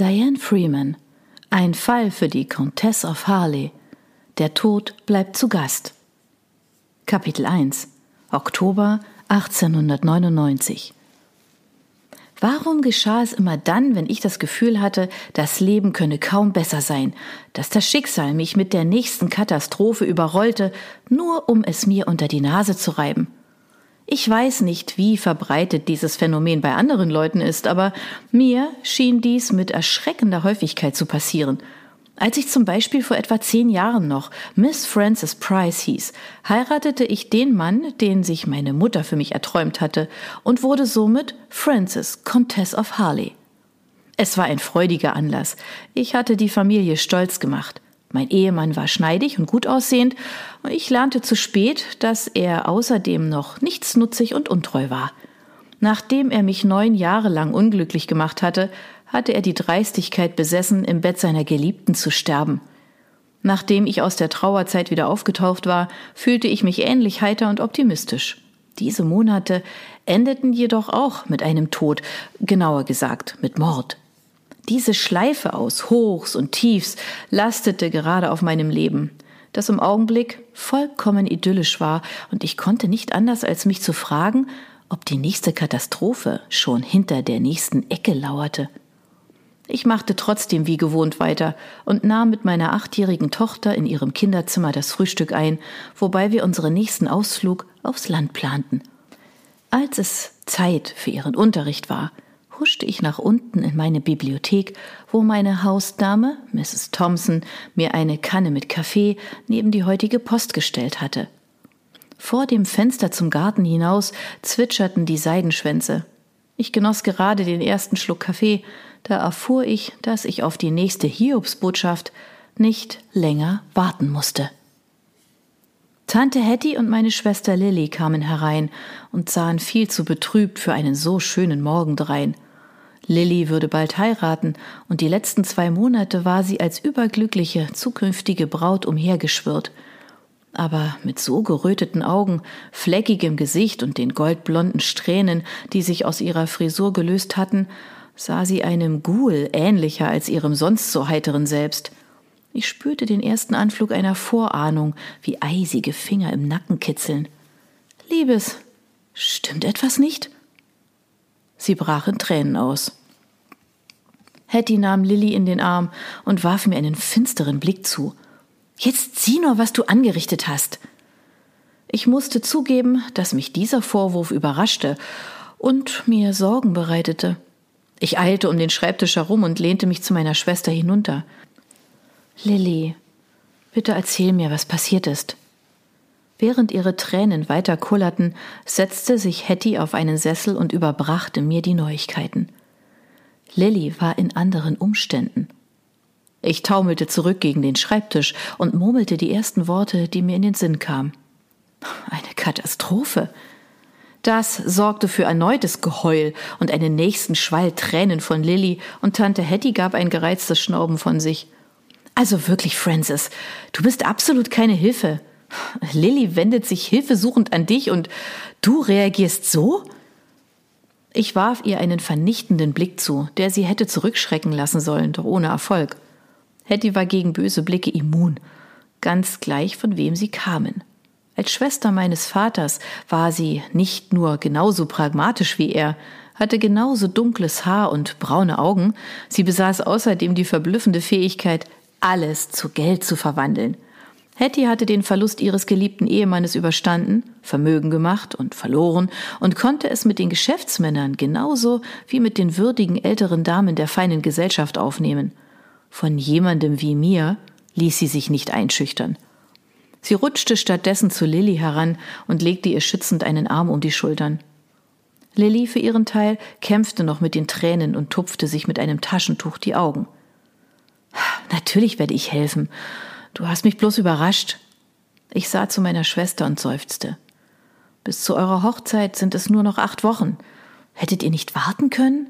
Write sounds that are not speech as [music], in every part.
Diane Freeman. Ein Fall für die Countess of Harley. Der Tod bleibt zu Gast. Kapitel 1 Oktober 1899 Warum geschah es immer dann, wenn ich das Gefühl hatte, das Leben könne kaum besser sein, dass das Schicksal mich mit der nächsten Katastrophe überrollte, nur um es mir unter die Nase zu reiben? Ich weiß nicht, wie verbreitet dieses Phänomen bei anderen Leuten ist, aber mir schien dies mit erschreckender Häufigkeit zu passieren – als ich zum Beispiel vor etwa zehn Jahren noch Miss Frances Price hieß, heiratete ich den Mann, den sich meine Mutter für mich erträumt hatte, und wurde somit Frances, Comtesse of Harley. Es war ein freudiger Anlass. Ich hatte die Familie stolz gemacht. Mein Ehemann war schneidig und gut aussehend, und ich lernte zu spät, dass er außerdem noch nichtsnutzig und untreu war. Nachdem er mich neun Jahre lang unglücklich gemacht hatte, hatte er die Dreistigkeit besessen, im Bett seiner Geliebten zu sterben. Nachdem ich aus der Trauerzeit wieder aufgetaucht war, fühlte ich mich ähnlich heiter und optimistisch. Diese Monate endeten jedoch auch mit einem Tod, genauer gesagt mit Mord. Diese Schleife aus Hochs und Tiefs lastete gerade auf meinem Leben, das im Augenblick vollkommen idyllisch war, und ich konnte nicht anders als mich zu fragen, ob die nächste Katastrophe schon hinter der nächsten Ecke lauerte. Ich machte trotzdem wie gewohnt weiter und nahm mit meiner achtjährigen Tochter in ihrem Kinderzimmer das Frühstück ein, wobei wir unseren nächsten Ausflug aufs Land planten. Als es Zeit für ihren Unterricht war, huschte ich nach unten in meine Bibliothek, wo meine Hausdame, Mrs. Thompson, mir eine Kanne mit Kaffee neben die heutige Post gestellt hatte. Vor dem Fenster zum Garten hinaus zwitscherten die Seidenschwänze. Ich genoss gerade den ersten Schluck Kaffee, da erfuhr ich, dass ich auf die nächste Hiobsbotschaft nicht länger warten musste. Tante Hetty und meine Schwester Lilly kamen herein und sahen viel zu betrübt für einen so schönen Morgen drein. Lilly würde bald heiraten, und die letzten zwei Monate war sie als überglückliche zukünftige Braut umhergeschwirrt. Aber mit so geröteten Augen, fleckigem Gesicht und den goldblonden Strähnen, die sich aus ihrer Frisur gelöst hatten, sah sie einem Ghoul ähnlicher als ihrem sonst so heiteren Selbst. Ich spürte den ersten Anflug einer Vorahnung, wie eisige Finger im Nacken kitzeln. Liebes, stimmt etwas nicht? Sie brach in Tränen aus. Hetty nahm Lilly in den Arm und warf mir einen finsteren Blick zu. Jetzt sieh nur, was du angerichtet hast. Ich musste zugeben, dass mich dieser Vorwurf überraschte und mir Sorgen bereitete. Ich eilte um den Schreibtisch herum und lehnte mich zu meiner Schwester hinunter. Lilly, bitte erzähl mir, was passiert ist. Während ihre Tränen weiter kullerten, setzte sich Hetty auf einen Sessel und überbrachte mir die Neuigkeiten. Lilly war in anderen Umständen. Ich taumelte zurück gegen den Schreibtisch und murmelte die ersten Worte, die mir in den Sinn kamen. Eine Katastrophe. Das sorgte für erneutes Geheul und einen nächsten Schwall Tränen von Lilly, und Tante Hetty gab ein gereiztes Schnauben von sich. Also wirklich, Francis, du bist absolut keine Hilfe. Lilly wendet sich hilfesuchend an dich und du reagierst so? Ich warf ihr einen vernichtenden Blick zu, der sie hätte zurückschrecken lassen sollen, doch ohne Erfolg. Hetty war gegen böse Blicke immun, ganz gleich von wem sie kamen. Als Schwester meines Vaters war sie nicht nur genauso pragmatisch wie er, hatte genauso dunkles Haar und braune Augen, sie besaß außerdem die verblüffende Fähigkeit, alles zu Geld zu verwandeln. Hetty hatte den Verlust ihres geliebten Ehemannes überstanden, Vermögen gemacht und verloren und konnte es mit den Geschäftsmännern genauso wie mit den würdigen älteren Damen der feinen Gesellschaft aufnehmen. Von jemandem wie mir ließ sie sich nicht einschüchtern. Sie rutschte stattdessen zu Lilly heran und legte ihr schützend einen Arm um die Schultern. Lilly für ihren Teil kämpfte noch mit den Tränen und tupfte sich mit einem Taschentuch die Augen. Natürlich werde ich helfen. Du hast mich bloß überrascht. Ich sah zu meiner Schwester und seufzte. Bis zu eurer Hochzeit sind es nur noch acht Wochen. Hättet ihr nicht warten können?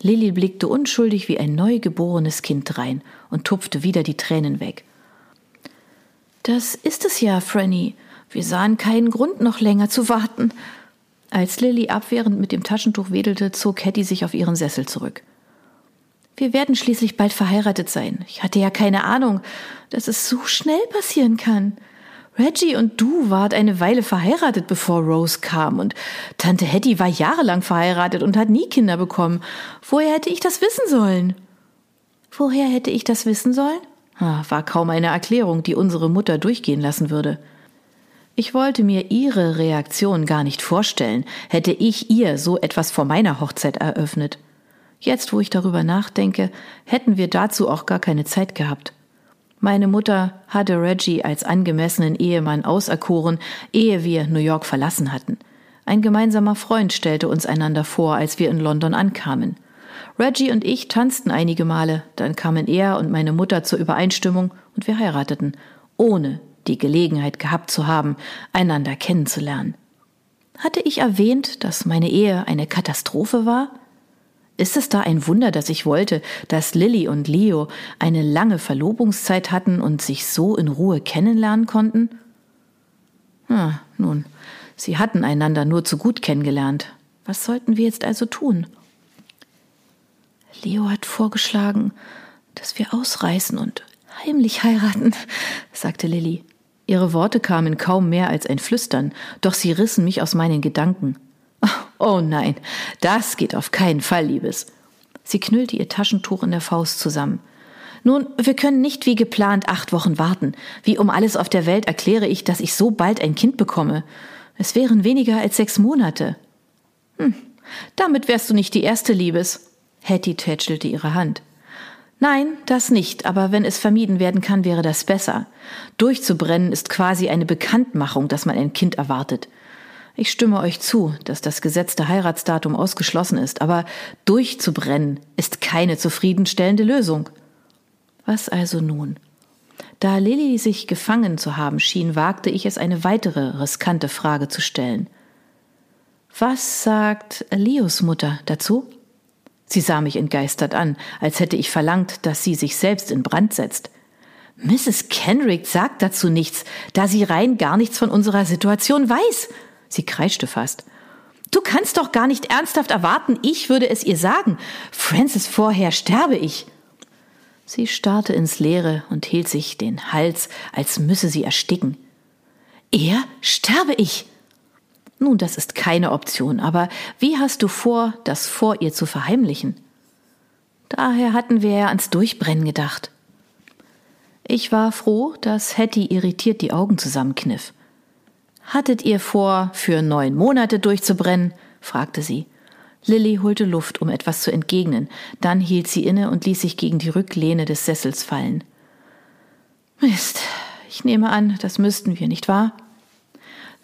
Lilly blickte unschuldig wie ein neugeborenes Kind rein und tupfte wieder die Tränen weg. Das ist es ja, Franny. Wir sahen keinen Grund, noch länger zu warten. Als Lilly abwehrend mit dem Taschentuch wedelte, zog Hetty sich auf ihren Sessel zurück. Wir werden schließlich bald verheiratet sein. Ich hatte ja keine Ahnung, dass es so schnell passieren kann. Reggie und du wart eine Weile verheiratet, bevor Rose kam, und Tante Hetty war jahrelang verheiratet und hat nie Kinder bekommen. Woher hätte ich das wissen sollen? Woher hätte ich das wissen sollen? War kaum eine Erklärung, die unsere Mutter durchgehen lassen würde. Ich wollte mir ihre Reaktion gar nicht vorstellen, hätte ich ihr so etwas vor meiner Hochzeit eröffnet. Jetzt, wo ich darüber nachdenke, hätten wir dazu auch gar keine Zeit gehabt. Meine Mutter hatte Reggie als angemessenen Ehemann auserkoren, ehe wir New York verlassen hatten. Ein gemeinsamer Freund stellte uns einander vor, als wir in London ankamen. Reggie und ich tanzten einige Male, dann kamen er und meine Mutter zur Übereinstimmung und wir heirateten, ohne die Gelegenheit gehabt zu haben, einander kennenzulernen. Hatte ich erwähnt, dass meine Ehe eine Katastrophe war? Ist es da ein Wunder, dass ich wollte, dass Lilly und Leo eine lange Verlobungszeit hatten und sich so in Ruhe kennenlernen konnten? Ah, nun, sie hatten einander nur zu gut kennengelernt. Was sollten wir jetzt also tun? Leo hat vorgeschlagen, dass wir ausreißen und heimlich heiraten, [laughs] sagte Lilly. Ihre Worte kamen kaum mehr als ein Flüstern, doch sie rissen mich aus meinen Gedanken. Oh nein, das geht auf keinen Fall, Liebes. Sie knüllte ihr Taschentuch in der Faust zusammen. Nun, wir können nicht wie geplant acht Wochen warten. Wie um alles auf der Welt erkläre ich, dass ich so bald ein Kind bekomme. Es wären weniger als sechs Monate. Hm, damit wärst du nicht die erste, Liebes. Hetty tätschelte ihre Hand. Nein, das nicht, aber wenn es vermieden werden kann, wäre das besser. Durchzubrennen ist quasi eine Bekanntmachung, dass man ein Kind erwartet. Ich stimme euch zu, dass das gesetzte Heiratsdatum ausgeschlossen ist, aber durchzubrennen ist keine zufriedenstellende Lösung. Was also nun? Da Lilly sich gefangen zu haben schien, wagte ich es, eine weitere riskante Frage zu stellen. Was sagt Leos Mutter dazu? Sie sah mich entgeistert an, als hätte ich verlangt, dass sie sich selbst in Brand setzt. Mrs. Kenrick sagt dazu nichts, da sie rein gar nichts von unserer Situation weiß, Sie kreischte fast. Du kannst doch gar nicht ernsthaft erwarten, ich würde es ihr sagen. Francis, vorher sterbe ich. Sie starrte ins Leere und hielt sich den Hals, als müsse sie ersticken. Er sterbe ich. Nun, das ist keine Option, aber wie hast du vor, das vor ihr zu verheimlichen? Daher hatten wir ja ans Durchbrennen gedacht. Ich war froh, dass Hetty irritiert die Augen zusammenkniff. Hattet ihr vor, für neun Monate durchzubrennen? fragte sie. Lilly holte Luft, um etwas zu entgegnen, dann hielt sie inne und ließ sich gegen die Rücklehne des Sessels fallen. Mist, ich nehme an, das müssten wir, nicht wahr?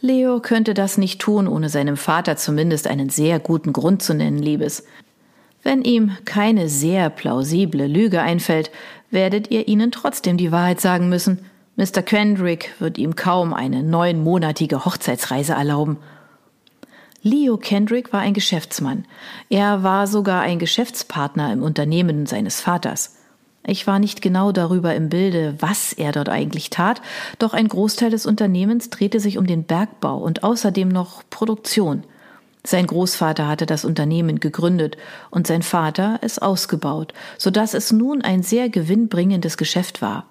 Leo könnte das nicht tun, ohne seinem Vater zumindest einen sehr guten Grund zu nennen, Liebes. Wenn ihm keine sehr plausible Lüge einfällt, werdet ihr ihnen trotzdem die Wahrheit sagen müssen. Mr. Kendrick wird ihm kaum eine neunmonatige Hochzeitsreise erlauben. Leo Kendrick war ein Geschäftsmann. Er war sogar ein Geschäftspartner im Unternehmen seines Vaters. Ich war nicht genau darüber im Bilde, was er dort eigentlich tat, doch ein Großteil des Unternehmens drehte sich um den Bergbau und außerdem noch Produktion. Sein Großvater hatte das Unternehmen gegründet und sein Vater es ausgebaut, so dass es nun ein sehr gewinnbringendes Geschäft war.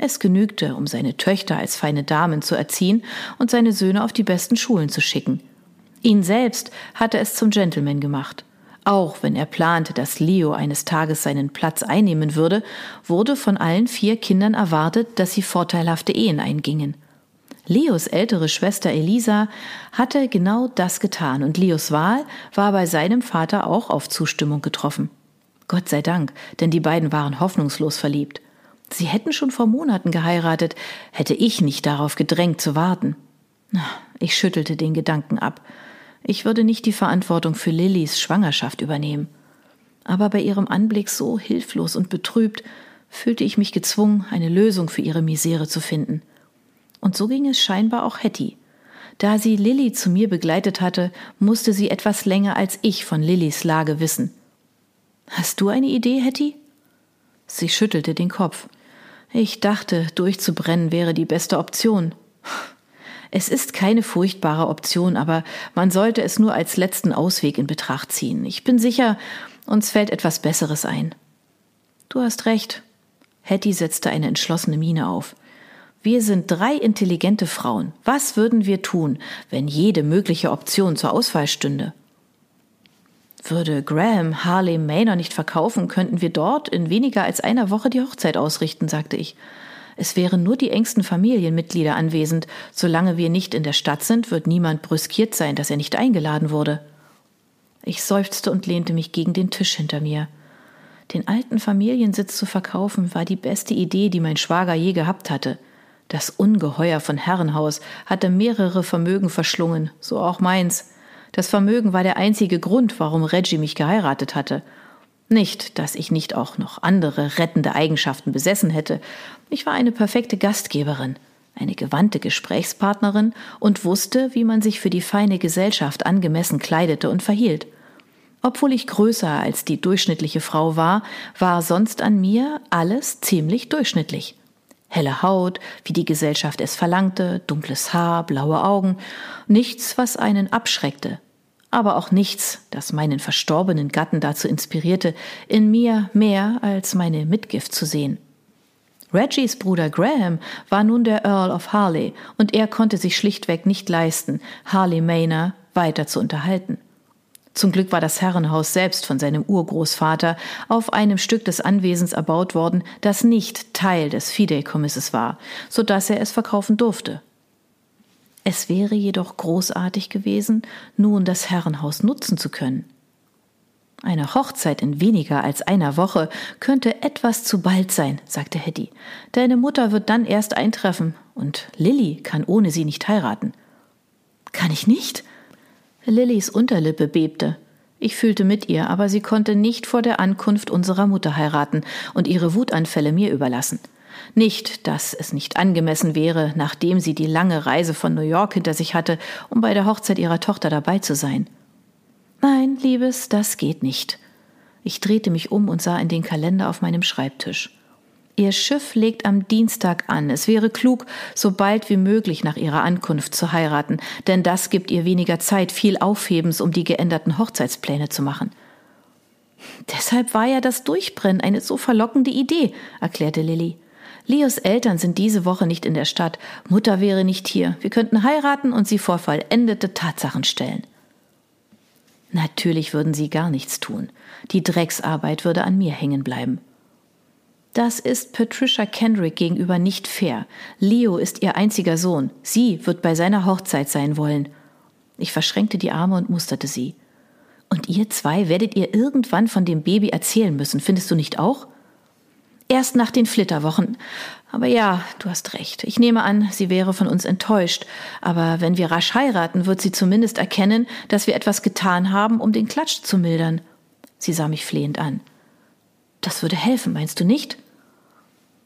Es genügte, um seine Töchter als feine Damen zu erziehen und seine Söhne auf die besten Schulen zu schicken. Ihn selbst hatte es zum Gentleman gemacht. Auch wenn er plante, dass Leo eines Tages seinen Platz einnehmen würde, wurde von allen vier Kindern erwartet, dass sie vorteilhafte Ehen eingingen. Leos ältere Schwester Elisa hatte genau das getan und Leos Wahl war bei seinem Vater auch auf Zustimmung getroffen. Gott sei Dank, denn die beiden waren hoffnungslos verliebt. Sie hätten schon vor Monaten geheiratet, hätte ich nicht darauf gedrängt zu warten. Ich schüttelte den Gedanken ab. Ich würde nicht die Verantwortung für Lillys Schwangerschaft übernehmen. Aber bei ihrem Anblick so hilflos und betrübt fühlte ich mich gezwungen, eine Lösung für ihre Misere zu finden. Und so ging es scheinbar auch Hetty. Da sie Lilly zu mir begleitet hatte, musste sie etwas länger als ich von Lillys Lage wissen. Hast du eine Idee, Hetty? Sie schüttelte den Kopf. Ich dachte, durchzubrennen wäre die beste Option. Es ist keine furchtbare Option, aber man sollte es nur als letzten Ausweg in Betracht ziehen. Ich bin sicher, uns fällt etwas Besseres ein. Du hast recht. Hetty setzte eine entschlossene Miene auf. Wir sind drei intelligente Frauen. Was würden wir tun, wenn jede mögliche Option zur Auswahl stünde? Würde Graham Harley Manor nicht verkaufen, könnten wir dort in weniger als einer Woche die Hochzeit ausrichten, sagte ich. Es wären nur die engsten Familienmitglieder anwesend. Solange wir nicht in der Stadt sind, wird niemand brüskiert sein, dass er nicht eingeladen wurde. Ich seufzte und lehnte mich gegen den Tisch hinter mir. Den alten Familiensitz zu verkaufen war die beste Idee, die mein Schwager je gehabt hatte. Das Ungeheuer von Herrenhaus hatte mehrere Vermögen verschlungen, so auch meins. Das Vermögen war der einzige Grund, warum Reggie mich geheiratet hatte. Nicht, dass ich nicht auch noch andere rettende Eigenschaften besessen hätte. Ich war eine perfekte Gastgeberin, eine gewandte Gesprächspartnerin und wusste, wie man sich für die feine Gesellschaft angemessen kleidete und verhielt. Obwohl ich größer als die durchschnittliche Frau war, war sonst an mir alles ziemlich durchschnittlich. Helle Haut, wie die Gesellschaft es verlangte, dunkles Haar, blaue Augen, nichts, was einen abschreckte, aber auch nichts, das meinen verstorbenen Gatten dazu inspirierte, in mir mehr als meine Mitgift zu sehen. Reggies Bruder Graham war nun der Earl of Harley, und er konnte sich schlichtweg nicht leisten, Harley Manor weiter zu unterhalten. Zum Glück war das Herrenhaus selbst von seinem Urgroßvater auf einem Stück des Anwesens erbaut worden, das nicht Teil des Fideikommisses war, so dass er es verkaufen durfte. Es wäre jedoch großartig gewesen, nun das Herrenhaus nutzen zu können. Eine Hochzeit in weniger als einer Woche könnte etwas zu bald sein, sagte Hetty. Deine Mutter wird dann erst eintreffen, und Lilly kann ohne sie nicht heiraten. Kann ich nicht? Lillys Unterlippe bebte. Ich fühlte mit ihr, aber sie konnte nicht vor der Ankunft unserer Mutter heiraten und ihre Wutanfälle mir überlassen. Nicht, dass es nicht angemessen wäre, nachdem sie die lange Reise von New York hinter sich hatte, um bei der Hochzeit ihrer Tochter dabei zu sein. Nein, Liebes, das geht nicht. Ich drehte mich um und sah in den Kalender auf meinem Schreibtisch. Ihr Schiff legt am Dienstag an. Es wäre klug, so bald wie möglich nach ihrer Ankunft zu heiraten, denn das gibt ihr weniger Zeit, viel Aufhebens, um die geänderten Hochzeitspläne zu machen. Deshalb war ja das Durchbrennen eine so verlockende Idee, erklärte Lilly. Leos Eltern sind diese Woche nicht in der Stadt. Mutter wäre nicht hier. Wir könnten heiraten und sie vor vollendete Tatsachen stellen. Natürlich würden sie gar nichts tun. Die Drecksarbeit würde an mir hängen bleiben. Das ist Patricia Kendrick gegenüber nicht fair. Leo ist ihr einziger Sohn. Sie wird bei seiner Hochzeit sein wollen. Ich verschränkte die Arme und musterte sie. Und ihr zwei werdet ihr irgendwann von dem Baby erzählen müssen, findest du nicht auch? Erst nach den Flitterwochen. Aber ja, du hast recht. Ich nehme an, sie wäre von uns enttäuscht. Aber wenn wir rasch heiraten, wird sie zumindest erkennen, dass wir etwas getan haben, um den Klatsch zu mildern. Sie sah mich flehend an. Das würde helfen, meinst du nicht?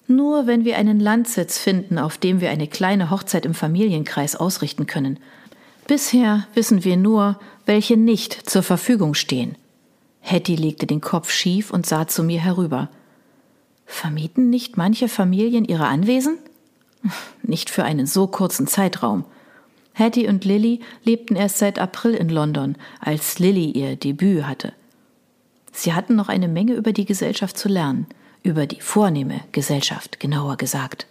Nur wenn wir einen Landsitz finden, auf dem wir eine kleine Hochzeit im Familienkreis ausrichten können. Bisher wissen wir nur, welche nicht zur Verfügung stehen. Hetty legte den Kopf schief und sah zu mir herüber. Vermieten nicht manche Familien ihre Anwesen? [laughs] Nicht für einen so kurzen Zeitraum. Hetty und Lilly lebten erst seit April in London, als Lilly ihr Debüt hatte. Sie hatten noch eine Menge über die Gesellschaft zu lernen über die vornehme Gesellschaft genauer gesagt.